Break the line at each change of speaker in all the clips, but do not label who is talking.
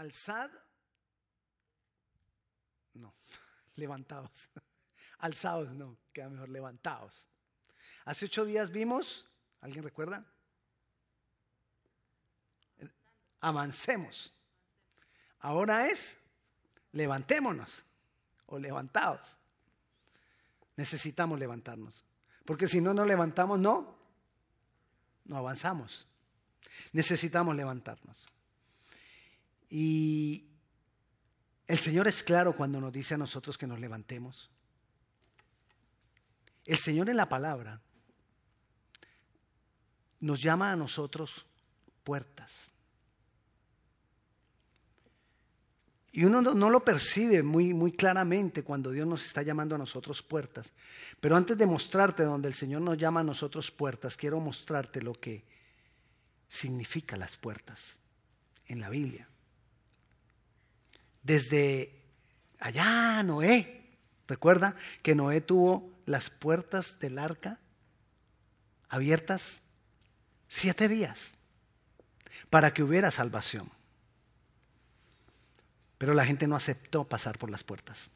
alzad, no, levantados, alzados, no, queda mejor, levantados. Hace ocho días vimos, ¿alguien recuerda? Avancemos. Ahora es, levantémonos o levantados. Necesitamos levantarnos. Porque si no nos levantamos, no, no avanzamos. Necesitamos levantarnos. Y el Señor es claro cuando nos dice a nosotros que nos levantemos. El Señor en la palabra nos llama a nosotros puertas. Y uno no, lo percibe muy, muy claramente cuando Dios nos está llamando a nosotros puertas. Pero antes de mostrarte donde el Señor nos llama a nosotros puertas, quiero mostrarte lo que significa las puertas en la Biblia. Desde allá Noé, recuerda que Noé tuvo las puertas del arca abiertas siete días para que hubiera salvación. Pero la gente no aceptó pasar por las puertas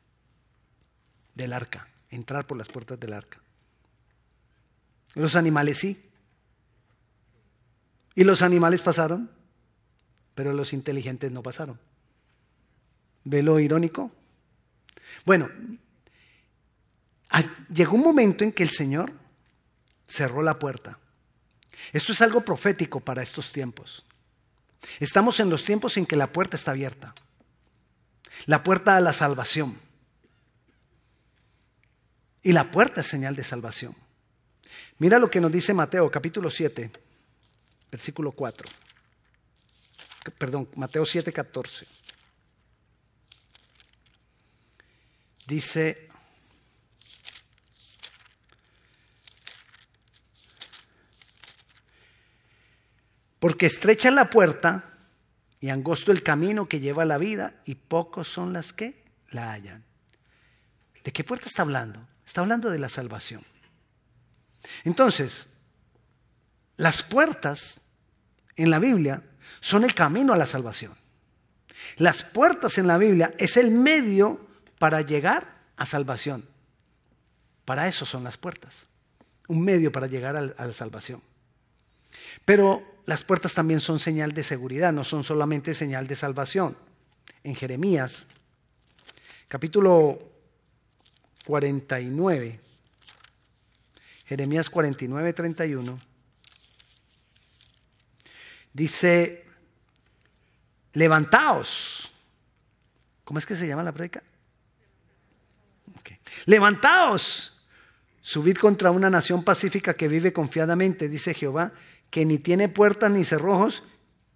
del arca, entrar por las puertas del arca. Los animales sí. Y los animales pasaron, pero los inteligentes no pasaron. ¿Ve lo irónico? Bueno, llegó un momento en que el Señor cerró la puerta. Esto es algo profético para estos tiempos. Estamos en los tiempos en que la puerta está abierta la puerta a la salvación. Y la puerta es señal de salvación. Mira lo que nos dice Mateo capítulo 7, versículo 4. Perdón, Mateo 7, 14. Dice, porque estrecha la puerta y angosto el camino que lleva a la vida y pocos son las que la hallan. ¿De qué puerta está hablando? Está hablando de la salvación. Entonces, las puertas en la Biblia son el camino a la salvación. Las puertas en la Biblia es el medio para llegar a salvación. Para eso son las puertas. Un medio para llegar a la salvación. Pero las puertas también son señal de seguridad, no son solamente señal de salvación. En Jeremías, capítulo 49, Jeremías 49, 31, dice, levantaos. ¿Cómo es que se llama la predica? Levantaos, subid contra una nación pacífica que vive confiadamente, dice Jehová, que ni tiene puertas ni cerrojos,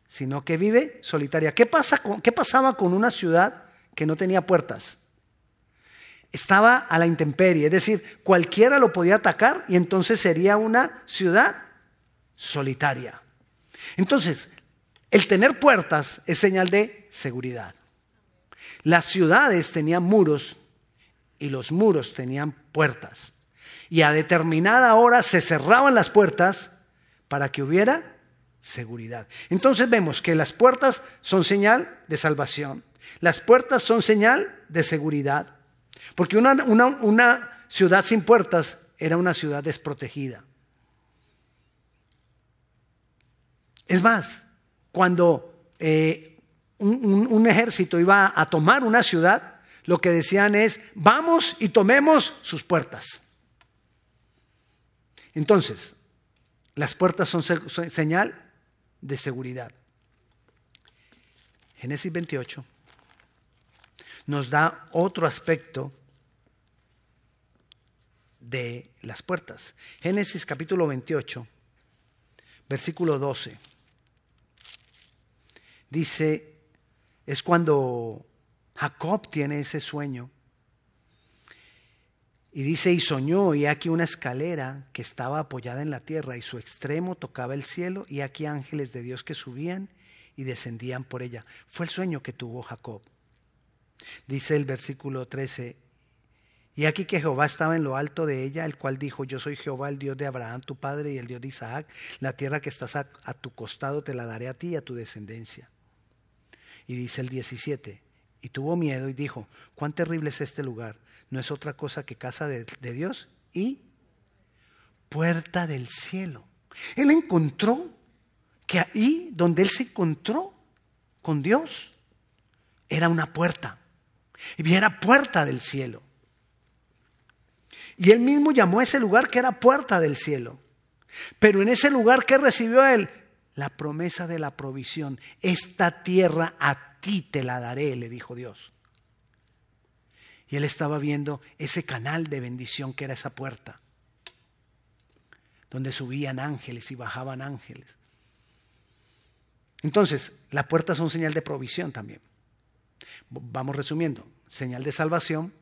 sino que vive solitaria. ¿Qué, pasa ¿Qué pasaba con una ciudad que no tenía puertas? Estaba a la intemperie, es decir, cualquiera lo podía atacar y entonces sería una ciudad solitaria. Entonces, el tener puertas es señal de seguridad. Las ciudades tenían muros y los muros tenían puertas. Y a determinada hora se cerraban las puertas para que hubiera seguridad. Entonces vemos que las puertas son señal de salvación. Las puertas son señal de seguridad. Porque una, una, ciudad sin puertas era una ciudad desprotegida. Es más, cuando eh, un, ejército iba a tomar una ciudad, lo que decían es, vamos y tomemos sus puertas. Entonces, las puertas son señal de seguridad. Génesis 28 nos da otro aspecto de las puertas. Génesis capítulo 28, versículo 12. Dice, es cuando Jacob tiene ese sueño y dice, y soñó, y aquí una escalera que estaba apoyada en la tierra, y su extremo tocaba el cielo, y aquí ángeles de Dios que subían y descendían por ella. Fue el sueño que tuvo Jacob. Dice el versículo 13, y aquí que Jehová estaba en lo alto de ella, el cual dijo, yo soy Jehová, el Dios de Abraham, tu padre, y el Dios de Isaac, la tierra que estás a, tu costado te la daré a ti y a tu descendencia. Y dice el 17, y tuvo miedo y dijo, cuán terrible es este lugar. No es otra cosa que casa de, Dios y puerta del cielo. Él encontró que ahí donde él se encontró con Dios era una puerta. Y era puerta del cielo. Y él mismo llamó a ese lugar que era puerta del cielo. Pero en ese lugar que recibió él, la promesa de la provisión. Esta tierra a ti te la daré, le dijo Dios. Y él estaba viendo ese canal de bendición que era esa puerta, donde subían ángeles y bajaban ángeles. Entonces, las puertas son señal de provisión también. Vamos resumiendo, señal de salvación,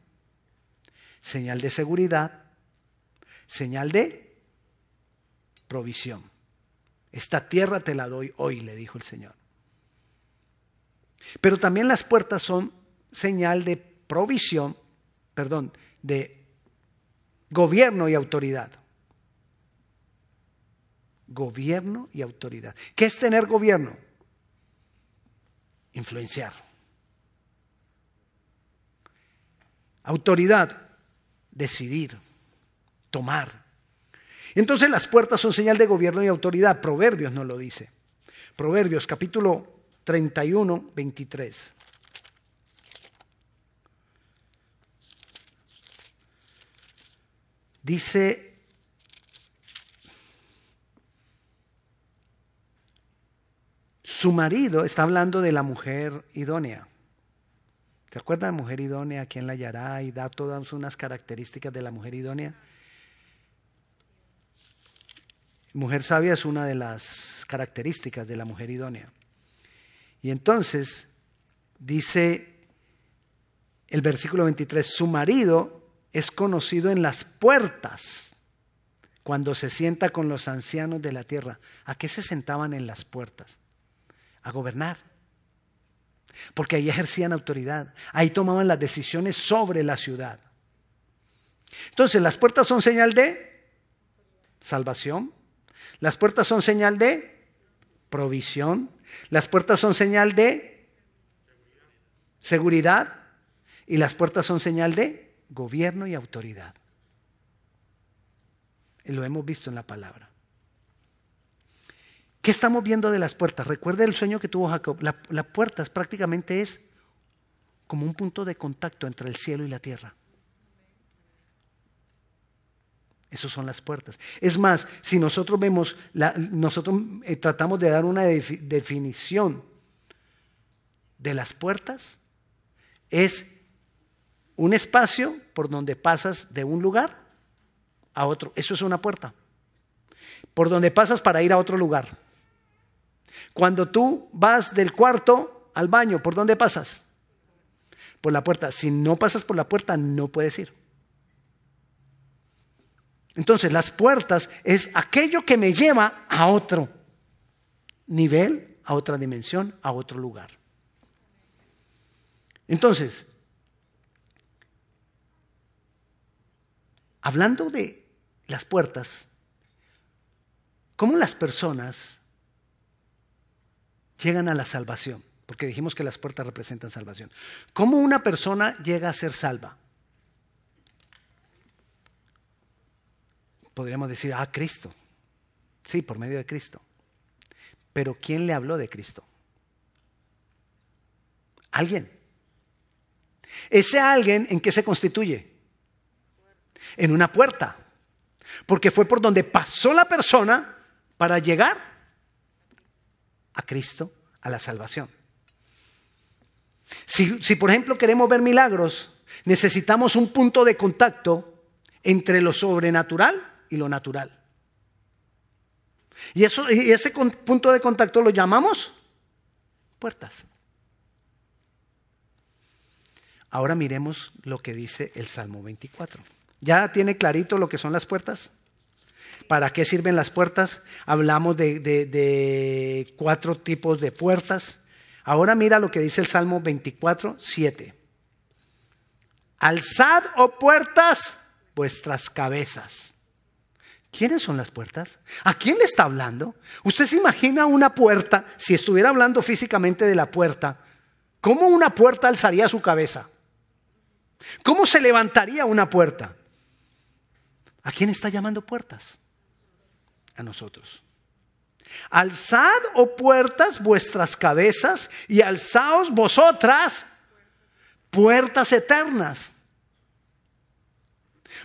señal de seguridad, señal de provisión. Esta tierra te la doy hoy, le dijo el Señor. Pero también las puertas son señal de provisión, perdón, de gobierno y autoridad. Gobierno y autoridad. ¿Qué es tener gobierno? Influenciar. Autoridad, decidir, tomar. Entonces las puertas son señal de gobierno y autoridad. Proverbios no lo dice. Proverbios capítulo 31, 23. Dice, su marido está hablando de la mujer idónea. ¿Se acuerdan de mujer idónea? ¿Quién la hallará? Y da todas unas características de la mujer idónea. Mujer sabia es una de las características de la mujer idónea. Y entonces dice el versículo 23, su marido es conocido en las puertas cuando se sienta con los ancianos de la tierra. ¿A qué se sentaban en las puertas? A gobernar porque ahí ejercían autoridad, ahí tomaban las decisiones sobre la ciudad. Entonces, las puertas son señal de salvación, las puertas son señal de provisión, las puertas son señal de seguridad y las puertas son señal de gobierno y autoridad. Lo hemos visto en la palabra. ¿Qué estamos viendo de las puertas? Recuerde el sueño que tuvo Jacob. Las la puertas prácticamente es como un punto de contacto entre el cielo y la tierra. Esas son las puertas. Es más, si nosotros vemos, nosotros eh, tratamos de dar una definición de las puertas, es un espacio por donde pasas de un lugar a otro. Eso es una puerta. Por donde pasas para ir a otro lugar. Cuando tú vas del cuarto al baño, ¿por dónde pasas? Por la puerta. Si no pasas por la puerta, no puedes ir. Entonces, las puertas es aquello que me lleva a otro nivel, a otra dimensión, a otro lugar. Entonces, hablando de las puertas, ¿cómo las personas llegan a la salvación, porque dijimos que las puertas representan salvación. ¿Cómo una persona llega a ser salva? Podríamos decir, ah, Cristo. Sí, por medio de Cristo. Pero ¿quién le habló de Cristo? Alguien. Ese alguien en qué se constituye? En una puerta. Porque fue por donde pasó la persona para llegar a Cristo, a la salvación. Si, si, por ejemplo queremos ver milagros, necesitamos un punto de contacto entre lo sobrenatural y lo natural. Y, eso, y ese punto de contacto lo llamamos puertas. Ahora miremos lo que dice el Salmo 24. ¿Ya tiene clarito lo que son las puertas? ¿Para qué sirven las puertas? Hablamos de, cuatro tipos de puertas. Ahora mira lo que dice el Salmo 24, 7. Alzad, oh puertas, vuestras cabezas. ¿Quiénes son las puertas? ¿A quién le está hablando? ¿Usted se imagina una puerta, si estuviera hablando físicamente de la puerta, ¿Cómo una puerta alzaría su cabeza? ¿Cómo se levantaría una puerta? ¿A quién está llamando puertas? A nosotros. Alzad, oh puertas, vuestras cabezas y alzaos vosotras, puertas eternas.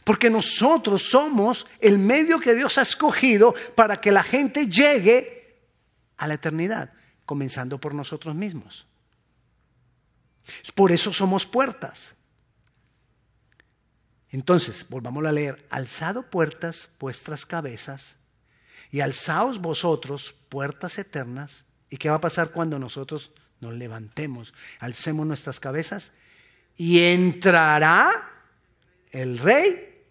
Porque nosotros somos el medio que Dios ha escogido para que la gente llegue a la eternidad, comenzando por nosotros mismos. Por eso somos puertas. Entonces, volvamos a leer, alzado puertas vuestras cabezas y alzaos vosotros puertas eternas. ¿Y qué va a pasar cuando nosotros nos levantemos, alcemos nuestras cabezas? Y entrará el Rey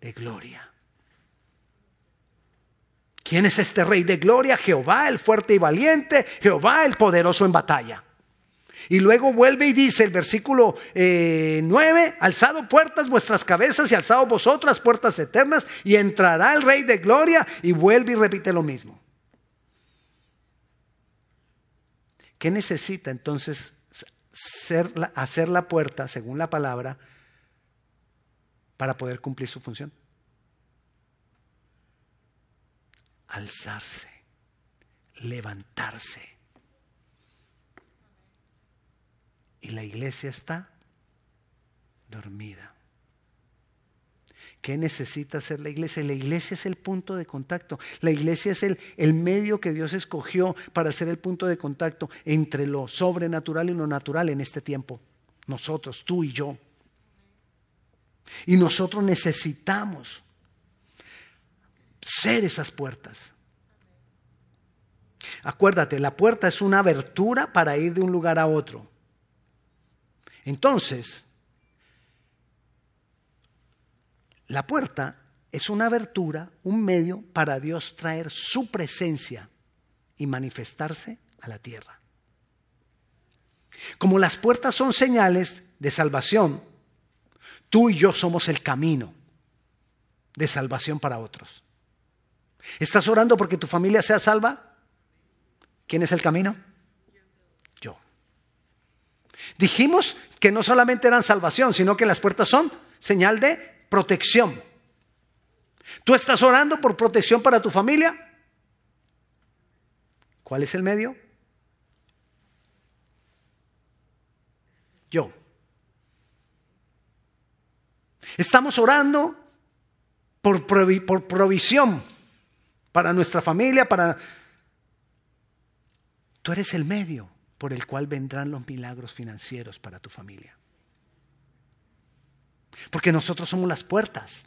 de Gloria. ¿Quién es este Rey de Gloria? Jehová, el fuerte y valiente, Jehová, el poderoso en batalla. Y luego vuelve y dice el versículo 9, eh, alzado puertas vuestras cabezas y alzado vosotras puertas eternas y entrará el Rey de Gloria y vuelve y repite lo mismo. ¿Qué necesita entonces hacer la puerta, según la palabra, para poder cumplir su función? Alzarse, levantarse y la iglesia está dormida. ¿Qué necesita hacer la iglesia? La iglesia es el punto de contacto. La iglesia es el, el, medio que Dios escogió para ser el punto de contacto entre lo sobrenatural y lo natural en este tiempo. Nosotros, tú y yo. Y nosotros necesitamos ser esas puertas. Acuérdate, la puerta es una abertura para ir de un lugar a otro. Entonces, la puerta es una abertura, un medio para Dios traer su presencia y manifestarse a la tierra. Como las puertas son señales de salvación, tú y yo somos el camino de salvación para otros. ¿Estás orando porque tu familia sea salva? ¿Quién es el camino? Dijimos que no solamente eran salvación, sino que las puertas son señal de protección. ¿Tú estás orando por protección para tu familia? ¿Cuál es el medio? Yo. Estamos orando por, por provisión para nuestra familia, para... Tú eres el medio por el cual vendrán los milagros financieros para tu familia. Porque nosotros somos las puertas.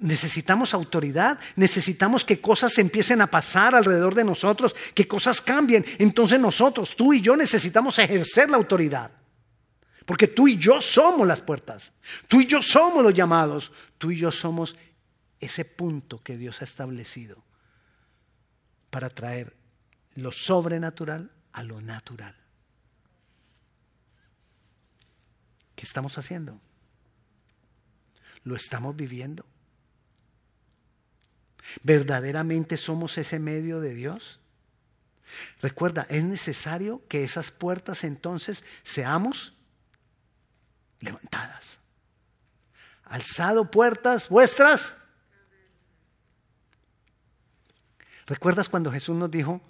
Necesitamos autoridad, necesitamos que cosas empiecen a pasar alrededor de nosotros, que cosas cambien. Entonces nosotros, tú y yo necesitamos ejercer la autoridad. Porque tú y yo somos las puertas, tú y yo somos los llamados, tú y yo somos ese punto que Dios ha establecido para traer lo sobrenatural a lo natural. ¿Qué estamos haciendo? ¿Lo estamos viviendo? ¿Verdaderamente somos ese medio de Dios? Recuerda, es necesario que esas puertas entonces seamos levantadas. Alzado puertas vuestras ¿Recuerdas cuando Jesús nos dijo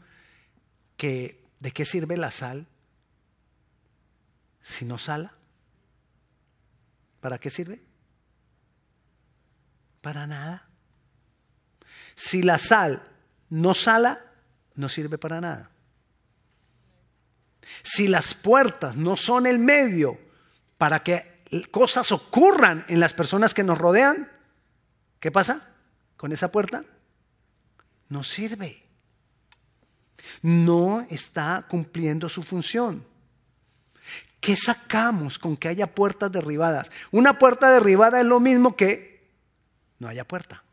que de qué sirve la sal si no sala? ¿Para qué sirve? Para nada. Si la sal no sala, no sirve para nada. Si las puertas no son el medio para que cosas ocurran en las personas que nos rodean, ¿qué pasa con esa puerta? no sirve. No está cumpliendo su función. ¿Qué sacamos con que haya puertas derribadas? Una puerta derribada es lo mismo que no haya puerta.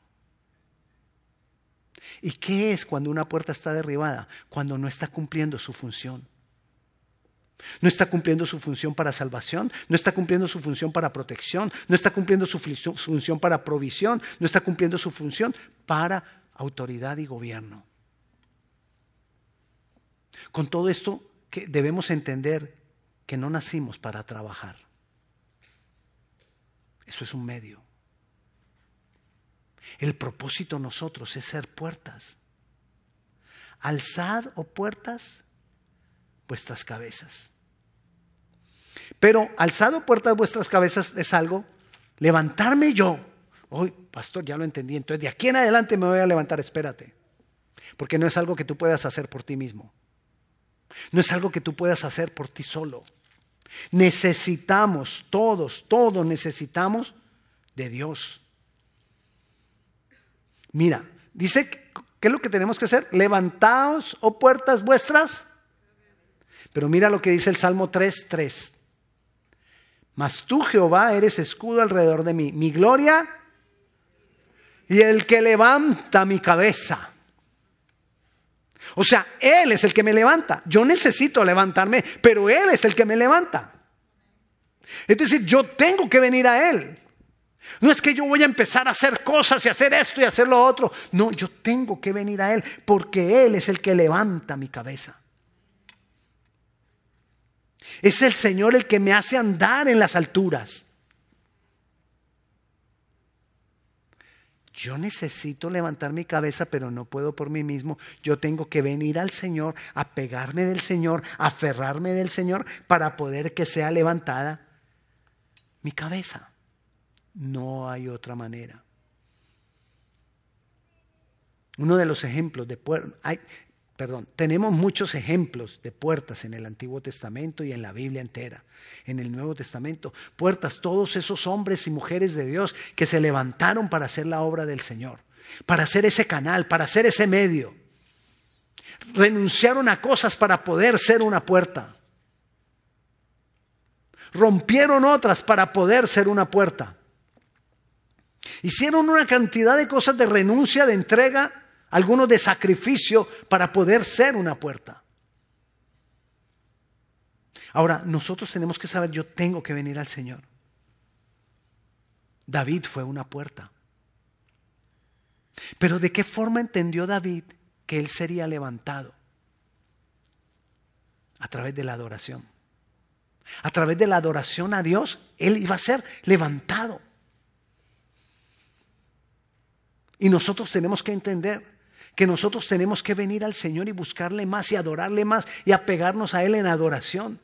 ¿Y qué es cuando una puerta está derribada? Cuando no está cumpliendo su función. No está cumpliendo su función para salvación, no está cumpliendo su función para protección, no está cumpliendo su función para provisión, no está cumpliendo su función para autoridad y gobierno. Con todo esto debemos entender que no nacimos para trabajar. Eso es un medio. El propósito nosotros es ser puertas. Alzad, o oh puertas, vuestras cabezas. Pero alzado oh puertas vuestras cabezas es algo, levantarme yo. Hoy, pastor, ya lo entendí. Entonces, de aquí en adelante me voy a levantar, espérate. Porque no es algo que tú puedas hacer por ti mismo. No es algo que tú puedas hacer por ti solo. Necesitamos, todos, todos necesitamos de Dios. Mira, dice, ¿qué es lo que tenemos que hacer? Levantaos, oh puertas vuestras. Pero mira lo que dice el Salmo 3, 3. Mas tú, Jehová, eres escudo alrededor de mí, mi gloria y el que levanta mi cabeza. O sea, Él es el que me levanta. Yo necesito levantarme, pero Él es el que me levanta. Es decir, yo tengo que venir a Él. No es que yo voy a empezar a hacer cosas y hacer esto y hacer lo otro. No, yo tengo que venir a Él porque Él es el que levanta mi cabeza. Es el Señor el que me hace andar en las alturas. Yo necesito levantar mi cabeza, pero no puedo por mí mismo. Yo tengo que venir al Señor, a pegarme del Señor, a aferrarme del Señor para poder que sea levantada mi cabeza. No hay otra manera. Uno de los ejemplos de hay, perdón, tenemos muchos ejemplos de puertas en el Antiguo Testamento y en la Biblia entera. En el Nuevo Testamento, puertas, todos esos hombres y mujeres de Dios que se levantaron para hacer la obra del Señor, para hacer ese canal, para hacer ese medio. Renunciaron a cosas para poder ser una puerta. Rompieron otras para poder ser una puerta. Hicieron una cantidad de cosas de renuncia, de entrega, algunos de sacrificio para poder ser una puerta. Ahora, nosotros tenemos que saber, yo tengo que venir al Señor. David fue una puerta. Pero ¿de qué forma entendió David que él sería levantado? A través de la adoración. A través de la adoración a Dios, él iba a ser levantado. Y nosotros tenemos que entender que nosotros tenemos que venir al Señor y buscarle más y adorarle más y apegarnos a Él en adoración.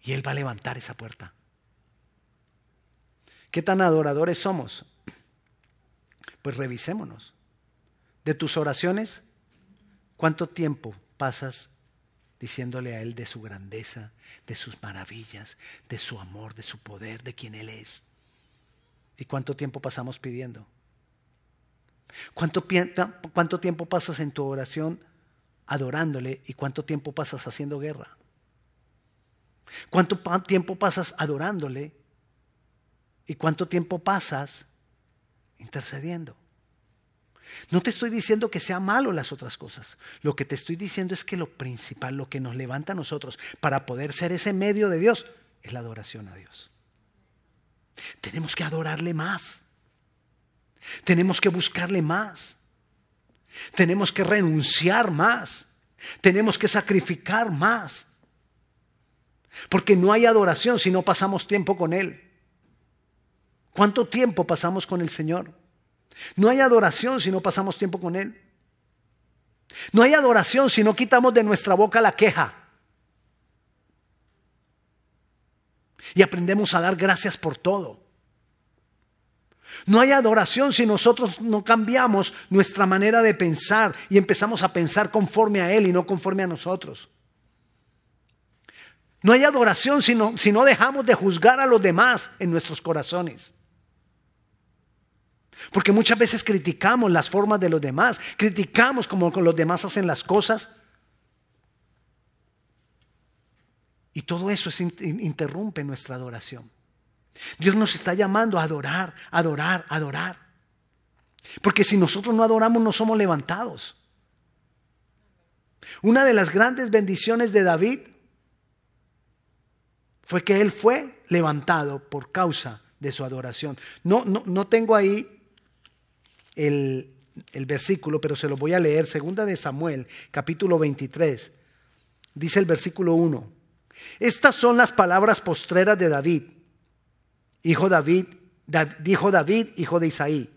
Y Él va a levantar esa puerta. ¿Qué tan adoradores somos? Pues revisémonos. De tus oraciones, ¿cuánto tiempo pasas diciéndole a Él de su grandeza, de sus maravillas, de su amor, de su poder, de quien Él es? ¿Y cuánto tiempo pasamos pidiendo? ¿Cuánto, ¿Cuánto, tiempo pasas en tu oración adorándole y cuánto tiempo pasas haciendo guerra? ¿Cuánto tiempo pasas adorándole y cuánto tiempo pasas intercediendo? No te estoy diciendo que sea malo las otras cosas. Lo que te estoy diciendo es que lo principal, lo que nos levanta a nosotros para poder ser ese medio de Dios, es la adoración a Dios. Tenemos que adorarle más. Tenemos que buscarle más. Tenemos que renunciar más. Tenemos que sacrificar más. Porque no hay adoración si no pasamos tiempo con Él. ¿Cuánto tiempo pasamos con el Señor? No hay adoración si no pasamos tiempo con Él. No hay adoración si no quitamos de nuestra boca la queja. Y aprendemos a dar gracias por todo. No hay adoración si nosotros no cambiamos nuestra manera de pensar y empezamos a pensar conforme a Él y no conforme a nosotros. No hay adoración si no, si no dejamos de juzgar a los demás en nuestros corazones. Porque muchas veces criticamos las formas de los demás, criticamos como los demás hacen las cosas Y todo eso interrumpe nuestra adoración. Dios nos está llamando a adorar, adorar, adorar. Porque si nosotros no adoramos no somos levantados. Una de las grandes bendiciones de David fue que él fue levantado por causa de su adoración. No, no, no tengo ahí el, el versículo, pero se lo voy a leer. Segunda de Samuel, capítulo 23. Dice el versículo 1. Estas son las palabras postreras de David, hijo David, dijo David, hijo de Isaí.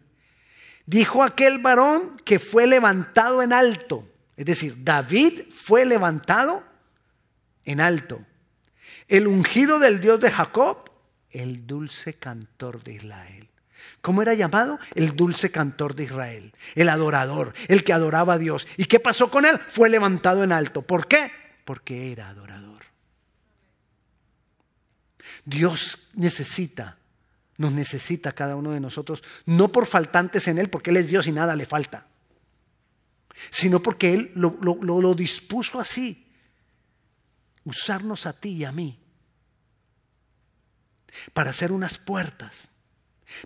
Dijo aquel varón que fue levantado en alto. Es decir, David fue levantado en alto. El ungido del Dios de Jacob, el dulce cantor de Israel. ¿Cómo era llamado? El dulce cantor de Israel, el adorador, el que adoraba a Dios. ¿Y qué pasó con él? Fue levantado en alto. ¿Por qué? Porque era adorador. Dios necesita, nos necesita cada uno de nosotros, no por faltantes en Él, porque Él es Dios y nada le falta, sino porque Él lo, lo dispuso así, usarnos a ti y a mí, para hacer unas puertas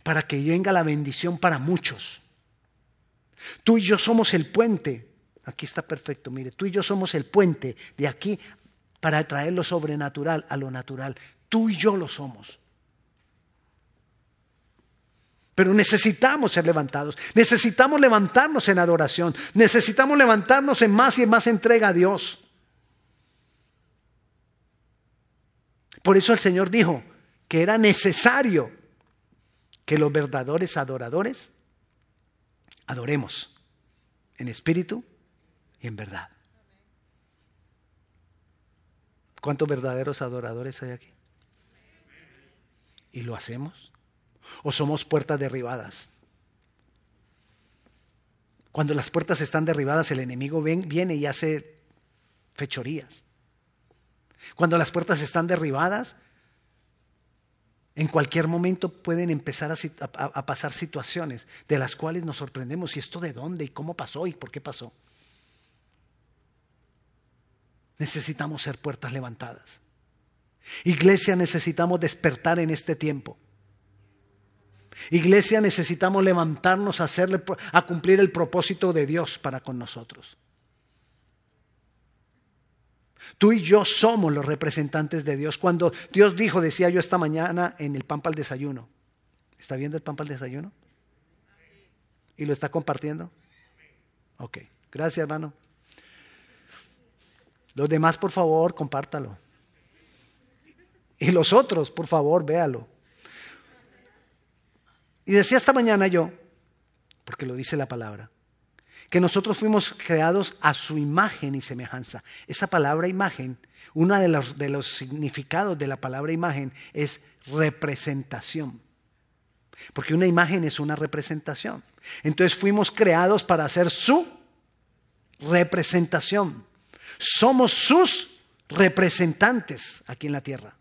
para que venga la bendición para muchos. Tú y yo somos el puente. Aquí está perfecto, mire, tú y yo somos el puente de aquí para traer lo sobrenatural a lo natural. Tú y yo lo somos. Pero necesitamos ser levantados, necesitamos levantarnos en adoración, necesitamos levantarnos en más y en más entrega a Dios. Por eso el Señor dijo que era necesario que los verdaderos adoradores adoremos en espíritu y en verdad. ¿Cuántos verdaderos adoradores hay aquí? ¿Y lo hacemos? ¿O somos puertas derribadas? Cuando las puertas están derribadas, el enemigo viene y hace fechorías. Cuando las puertas están derribadas, en cualquier momento pueden empezar a, pasar situaciones de las cuales nos sorprendemos. ¿Y esto de dónde? ¿Y cómo pasó? ¿Y por qué pasó? Necesitamos ser puertas levantadas. Iglesia, necesitamos despertar en este tiempo. Iglesia, necesitamos levantarnos a, hacerle, a cumplir el propósito de Dios para con nosotros. Tú y yo somos los representantes de Dios. Cuando Dios dijo, decía yo esta mañana en el pan para el desayuno. ¿Está viendo el pan para el desayuno? ¿Y lo está compartiendo? Ok, gracias hermano. Los demás, por favor, compártalo. Y los otros, por favor, véalo. Y decía esta mañana yo, porque lo dice la palabra, que nosotros fuimos creados a su imagen y semejanza. Esa palabra imagen, uno de los, de los significados de la palabra imagen es representación. Porque una imagen es una representación. Entonces fuimos creados para hacer su representación. Somos sus representantes aquí en la tierra.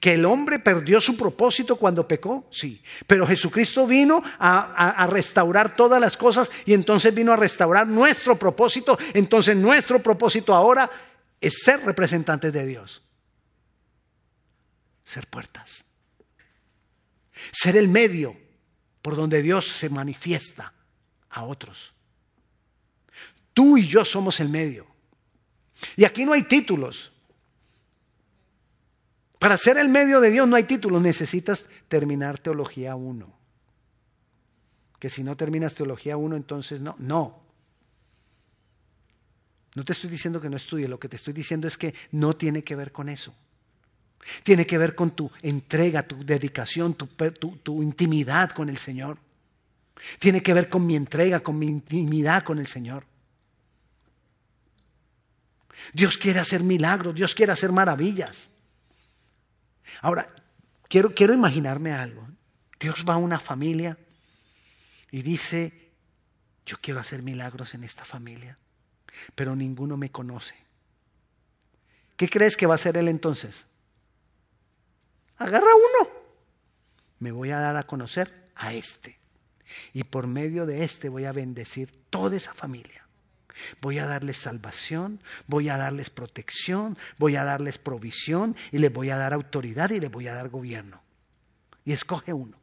¿Que el hombre perdió su propósito cuando pecó? Sí. Pero Jesucristo vino a, restaurar todas las cosas y entonces vino a restaurar nuestro propósito. Entonces nuestro propósito ahora es ser representantes de Dios. Ser puertas. Ser el medio por donde Dios se manifiesta a otros. Tú y yo somos el medio. Y aquí no hay títulos. Para ser el medio de Dios no hay títulos, necesitas terminar teología 1. Que si no terminas teología 1, entonces no, no. No te estoy diciendo que no estudie, lo que te estoy diciendo es que no tiene que ver con eso. Tiene que ver con tu entrega, tu dedicación, tu, tu intimidad con el Señor. Tiene que ver con mi entrega, con mi intimidad con el Señor. Dios quiere hacer milagros, Dios quiere hacer maravillas. Ahora, quiero, quiero imaginarme algo. Dios va a una familia y dice, yo quiero hacer milagros en esta familia, pero ninguno me conoce. ¿Qué crees que va a hacer él entonces? Agarra uno. Me voy a dar a conocer a este. Y por medio de este voy a bendecir toda esa familia. Voy a darles salvación, voy a darles protección, voy a darles provisión y les voy a dar autoridad y les voy a dar gobierno. Y escoge uno.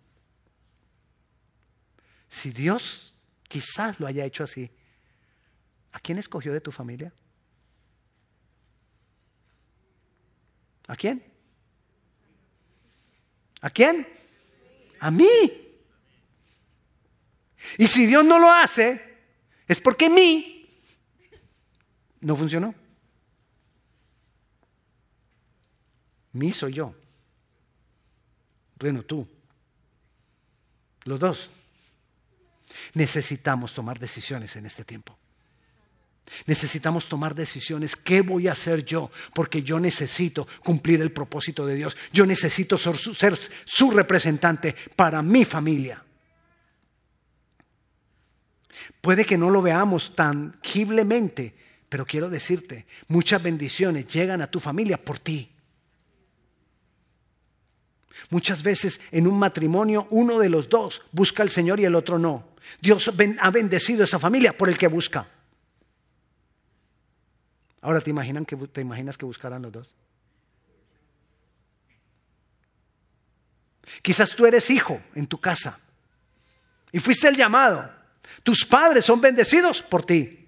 Si Dios quizás lo haya hecho así, ¿a quién escogió de tu familia? ¿A quién? ¿A quién? A mí. Y si Dios no lo hace, es porque mí no funcionó. Mí soy yo. Bueno, tú. Los dos. Necesitamos tomar decisiones en este tiempo. Necesitamos tomar decisiones. ¿Qué voy a hacer yo? Porque yo necesito cumplir el propósito de Dios. Yo necesito ser su, ser su representante para mi familia. Puede que no lo veamos tangiblemente, pero quiero decirte, muchas bendiciones llegan a tu familia por ti. Muchas veces en un matrimonio uno de los dos busca al Señor y el otro no. Dios ha bendecido esa familia por el que busca. Ahora, ¿te, imaginan que, ¿te imaginas que buscaran los dos? Quizás tú eres hijo en tu casa y fuiste el llamado. Tus padres son bendecidos por ti.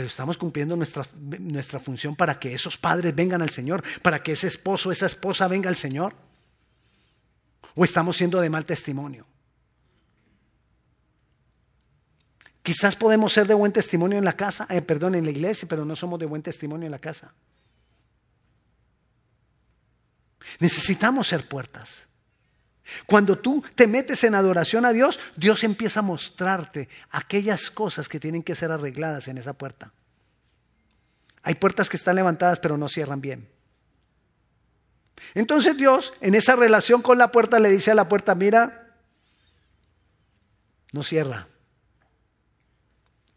Pero estamos cumpliendo nuestra, nuestra función para que esos padres vengan al Señor, para que ese esposo, esa esposa venga al Señor. ¿O estamos siendo de mal testimonio? Quizás podemos ser de buen testimonio en la casa, eh, perdón, en la iglesia, pero no somos de buen testimonio en la casa. Necesitamos ser puertas. Cuando tú te metes en adoración a Dios, Dios empieza a mostrarte aquellas cosas que tienen que ser arregladas en esa puerta. Hay puertas que están levantadas pero no cierran bien. Entonces Dios, en esa relación con la puerta, le dice a la puerta, mira, no cierra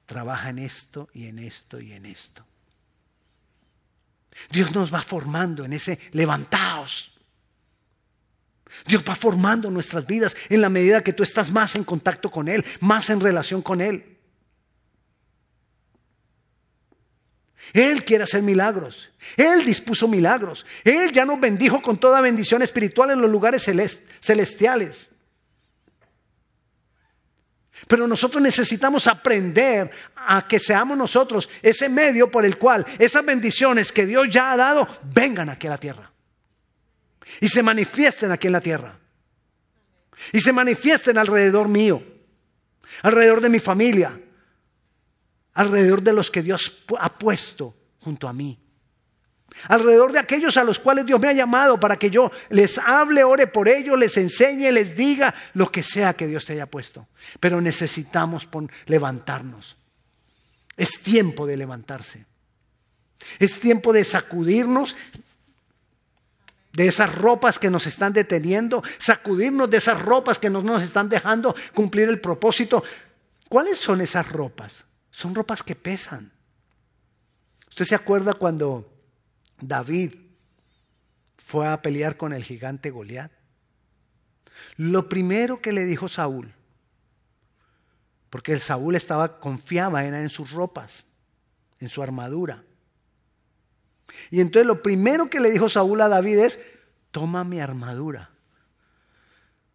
trabaja en esto y en esto y en esto. Dios nos va formando en ese levantaos. Dios va formando nuestras vidas en la medida que tú estás más en contacto con Él, más en relación con Él. Él quiere hacer milagros. Él dispuso milagros. Él ya nos bendijo con toda bendición espiritual en los lugares celestiales. Pero nosotros necesitamos aprender a que seamos nosotros ese medio por el cual esas bendiciones que Dios ya ha dado vengan aquí a la tierra. Y se manifiesten aquí en la tierra. Y se manifiesten alrededor mío, alrededor de mi familia, alrededor de los que Dios ha puesto junto a mí alrededor de aquellos a los cuales Dios me ha llamado para que yo les hable, ore por ellos, les enseñe, les diga lo que sea que Dios te haya puesto. Pero necesitamos levantarnos. Es tiempo de levantarse. Es tiempo de sacudirnos de esas ropas que nos están deteniendo, sacudirnos de esas ropas que no nos están dejando cumplir el propósito. ¿Cuáles son esas ropas? Son ropas que pesan. ¿Usted se acuerda cuando David fue a pelear con el gigante Goliat, lo primero que le dijo Saúl, porque el Saúl estaba confiaba en sus ropas, en su armadura. Y entonces lo primero que le dijo Saúl a David es, toma mi armadura.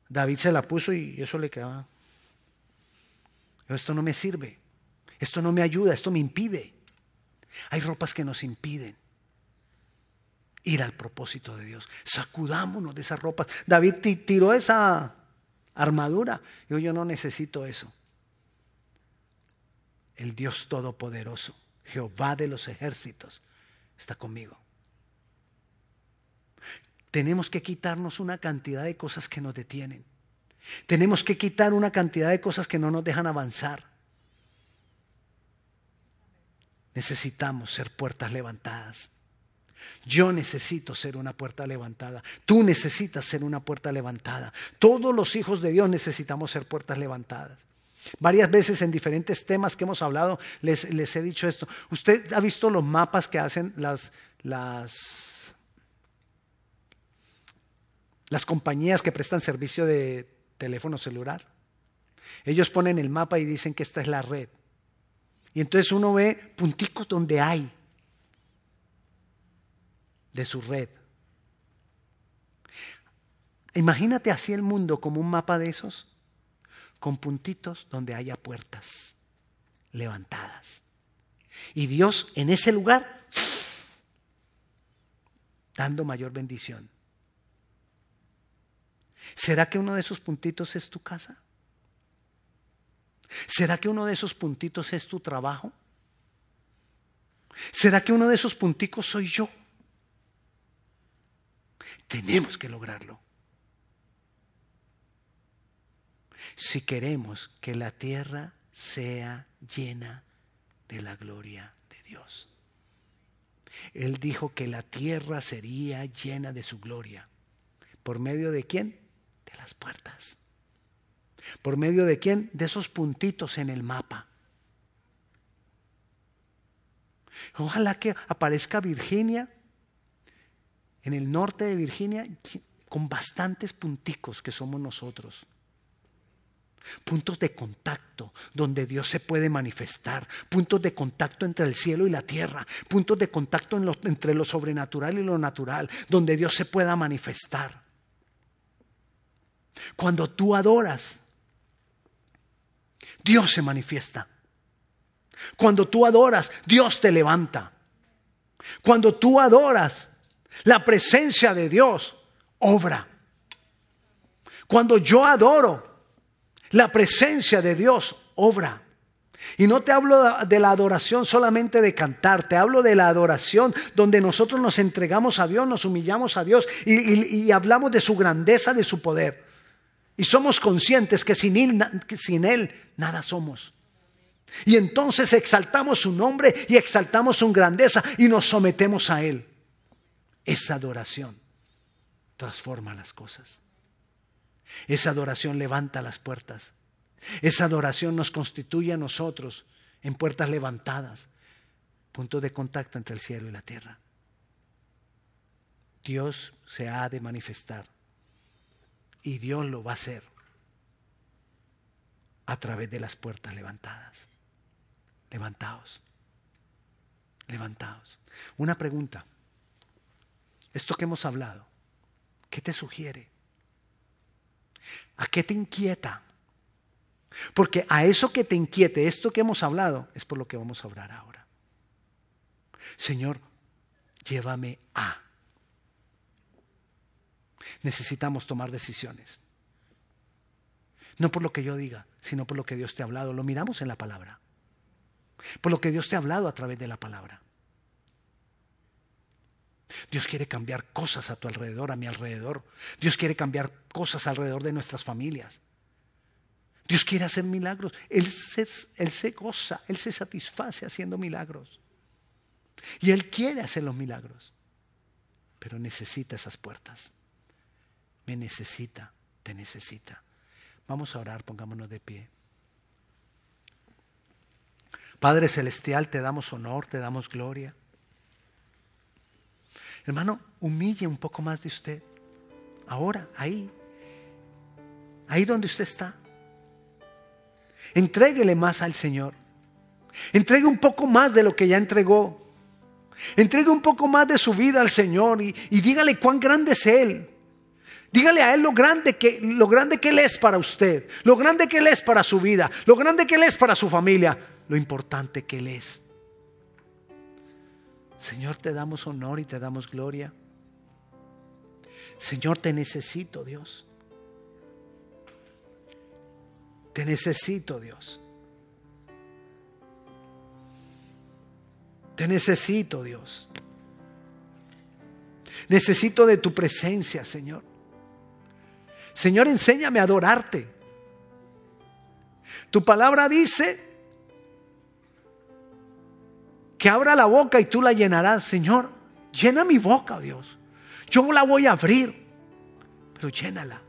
David se la puso y eso le quedaba. Esto no me sirve, esto no me ayuda, esto me impide. Hay ropas que nos impiden ir al propósito de Dios. Sacudámonos de esas ropas. David tiró esa armadura. Yo, yo no necesito eso. El Dios Todopoderoso, Jehová de los ejércitos, está conmigo. Tenemos que quitarnos una cantidad de cosas que nos detienen. Tenemos que quitar una cantidad de cosas que no nos dejan avanzar. Necesitamos ser puertas levantadas. Yo necesito ser una puerta levantada. Tú necesitas ser una puerta levantada. Todos los hijos de Dios necesitamos ser puertas levantadas. Varias veces en diferentes temas que hemos hablado les, he dicho esto. ¿Usted ha visto los mapas que hacen las, las, las compañías que prestan servicio de teléfono celular? Ellos ponen el mapa y dicen que esta es la red. Y entonces uno ve punticos donde hay de su red. Imagínate así el mundo como un mapa de esos, con puntitos donde haya puertas levantadas. Y Dios en ese lugar dando mayor bendición. ¿Será que uno de esos puntitos es tu casa? ¿Será que uno de esos puntitos es tu trabajo? ¿Será que uno de esos punticos soy yo? Tenemos que lograrlo. Si queremos que la tierra sea llena de la gloria de Dios. Él dijo que la tierra sería llena de su gloria. ¿Por medio de quién? De las puertas. ¿Por medio de quién? De esos puntitos en el mapa. Ojalá que aparezca Virginia, en el norte de Virginia, con bastantes punticos que somos nosotros. Puntos de contacto donde Dios se puede manifestar. Puntos de contacto entre el cielo y la tierra. Puntos de contacto entre lo sobrenatural y lo natural. Donde Dios se pueda manifestar. Cuando tú adoras, Dios se manifiesta. Cuando tú adoras, Dios te levanta. Cuando tú adoras, la presencia de Dios obra. Cuando yo adoro, la presencia de Dios obra. Y no te hablo de la adoración solamente de cantar, te hablo de la adoración donde nosotros nos entregamos a Dios, nos humillamos a Dios y, hablamos de su grandeza, de su poder. Y somos conscientes que sin él, que sin él nada somos. Y entonces exaltamos su nombre y exaltamos su grandeza y nos sometemos a Él. Esa adoración transforma las cosas. Esa adoración levanta las puertas. Esa adoración nos constituye a nosotros en puertas levantadas, punto de contacto entre el cielo y la tierra. Dios se ha de manifestar y Dios lo va a hacer a través de las puertas levantadas. Levantaos. Levantaos. Una pregunta. Esto que hemos hablado, ¿qué te sugiere? ¿A qué te inquieta? Porque a eso que te inquiete, esto que hemos hablado, es por lo que vamos a hablar ahora. Señor, llévame a. Necesitamos tomar decisiones. No por lo que yo diga, sino por lo que Dios te ha hablado. Lo miramos en la palabra. Por lo que Dios te ha hablado a través de la palabra. Dios quiere cambiar cosas a tu alrededor, a mi alrededor. Dios quiere cambiar cosas alrededor de nuestras familias. Dios quiere hacer milagros. Él se, goza, Él se satisface haciendo milagros. Y Él quiere hacer los milagros. Pero necesita esas puertas. Me necesita, te necesita. Vamos a orar, pongámonos de pie. Padre Celestial, te damos honor, te damos gloria. Hermano, humille un poco más de usted. Ahora, ahí. Ahí donde usted está. Entréguele más al Señor. Entregue un poco más de lo que ya entregó. Entregue un poco más de su vida al Señor y, y dígale cuán grande es Él. Dígale a Él lo grande, que, lo grande que Él es para usted, lo grande que Él es para su vida, lo grande que Él es para su familia lo importante que Él es. Señor, te damos honor y te damos gloria. Señor, te necesito, Dios. Te necesito, Dios. Te necesito, Dios. Necesito de tu presencia, Señor. Señor, enséñame a adorarte. Tu palabra dice que abra la boca y tú la llenarás. Señor, llena mi boca, Dios. Yo la voy a abrir, pero llénala.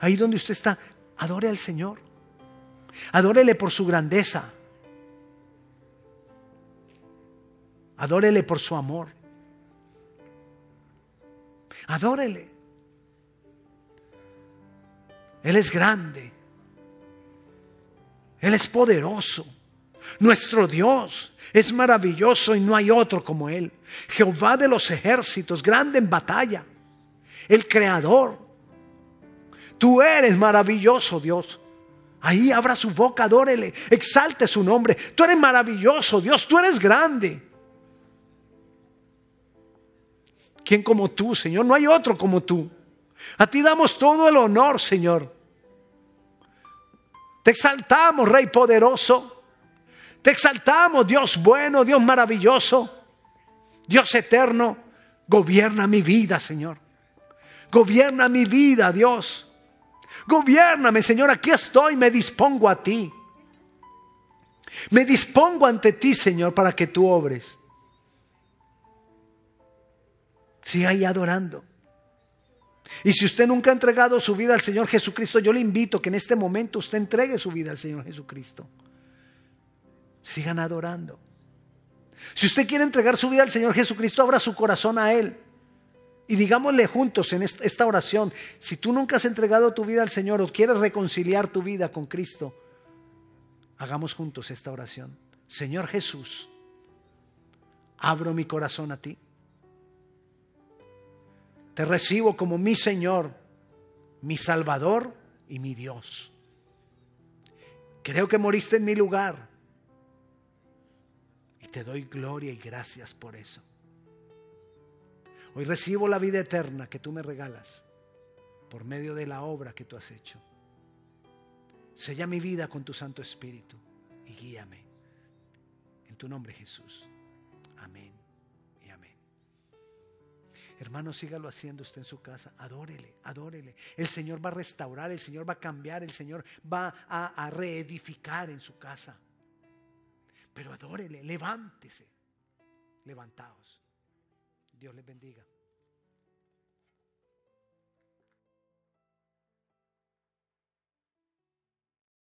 Ahí donde usted está, adore al Señor. Adórele por su grandeza. Adórele por su amor. Adórele. Él es grande. Él es poderoso. Nuestro Dios es maravilloso y no hay otro como Él. Jehová de los ejércitos, grande en batalla. El creador. Tú eres maravilloso, Dios. Ahí abra su boca, adórele, exalte su nombre. Tú eres maravilloso, Dios, tú eres grande. ¿Quién como tú, Señor? No hay otro como tú. A ti damos todo el honor, Señor. Te exaltamos, Rey poderoso. Te exaltamos, Dios bueno, Dios maravilloso, Dios eterno. Gobierna mi vida, Señor. Gobierna mi vida, Dios. Gobiername, Señor. Aquí estoy, me dispongo a ti. Me dispongo ante ti, Señor, para que tú obres. Siga ahí adorando. Y si usted nunca ha entregado su vida al Señor Jesucristo, yo le invito que en este momento usted entregue su vida al Señor Jesucristo. Sigan adorando. Si usted quiere entregar su vida al Señor Jesucristo, abra su corazón a Él. Y digámosle juntos en esta oración, si tú nunca has entregado tu vida al Señor o quieres reconciliar tu vida con Cristo, hagamos juntos esta oración. Señor Jesús, abro mi corazón a ti. Te recibo como mi Señor, mi Salvador y mi Dios. Creo que moriste en mi lugar. Te doy gloria y gracias por eso. Hoy recibo la vida eterna que tú me regalas por medio de la obra que tú has hecho. Sella mi vida con tu Santo Espíritu y guíame. En tu nombre Jesús. Amén y amén. Hermano, sígalo haciendo usted en su casa. Adórele, adórele. El Señor va a restaurar, el Señor va a cambiar, el Señor va a, a reedificar en su casa. Pero adórele, levántese. Levantaos. Dios les bendiga.